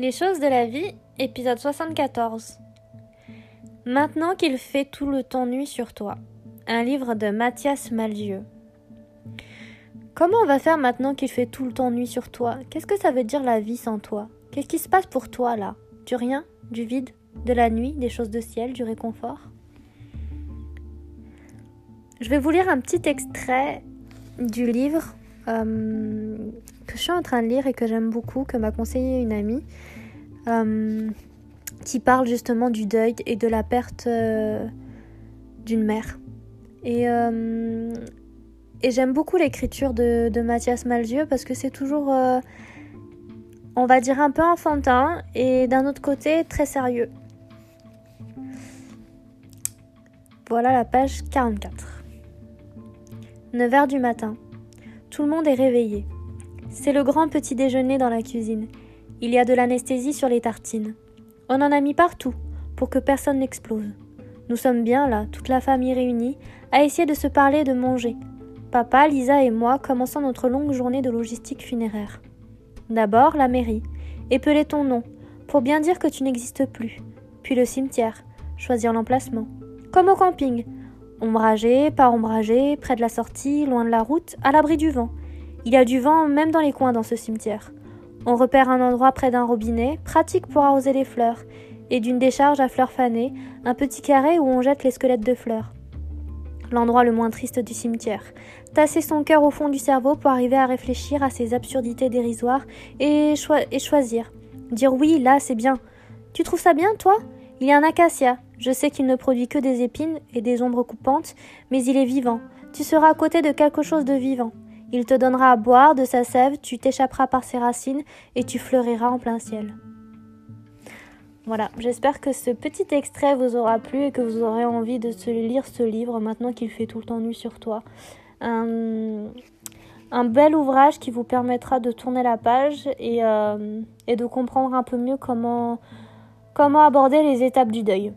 Les choses de la vie, épisode 74. Maintenant qu'il fait tout le temps nuit sur toi. Un livre de Mathias Malzieu. Comment on va faire maintenant qu'il fait tout le temps nuit sur toi? Qu'est-ce que ça veut dire la vie sans toi? Qu'est-ce qui se passe pour toi là? Du rien? Du vide? De la nuit? Des choses de ciel? Du réconfort? Je vais vous lire un petit extrait du livre euh, que je suis en train de lire et que j'aime beaucoup, que m'a conseillé une amie, euh, qui parle justement du deuil et de la perte euh, d'une mère. Et, j'aime beaucoup l'écriture de, de, Mathias Malzieu parce que c'est toujours, on va dire, un peu enfantin et d'un autre côté très sérieux. Voilà la page 44. 9h du matin. Tout le monde est réveillé. C'est le grand petit déjeuner dans la cuisine. Il y a de l'anesthésie sur les tartines. On en a mis partout, pour que personne n'explose. Nous sommes bien là, toute la famille réunie, à essayer de se parler et de manger. Papa, Lisa et moi commençons notre longue journée de logistique funéraire. D'abord, la mairie. Épeler ton nom, pour bien dire que tu n'existes plus. Puis le cimetière. Choisir l'emplacement. Comme au camping. Ombragé, pas ombragé, près de la sortie, loin de la route, à l'abri du vent. Il y a du vent même dans les coins dans ce cimetière. On repère un endroit près d'un robinet, pratique pour arroser les fleurs, et d'une décharge à fleurs fanées, un petit carré où on jette les squelettes de fleurs. L'endroit le moins triste du cimetière. Tasser son cœur au fond du cerveau pour arriver à réfléchir à ces absurdités dérisoires et, et choisir. Dire oui, là, c'est bien. Tu trouves ça bien, toi? Il y a un acacia. Je sais qu'il ne produit que des épines et des ombres coupantes, mais il est vivant. Tu seras à côté de quelque chose de vivant. Il te donnera à boire de sa sève, tu t'échapperas par ses racines et tu fleuriras en plein ciel. Voilà, j'espère que ce petit extrait vous aura plu et que vous aurez envie de lire ce livre maintenant qu'il fait tout le temps nu sur toi. Un, bel ouvrage qui vous permettra de tourner la page et, euh, et de comprendre un peu mieux comment, comment aborder les étapes du deuil.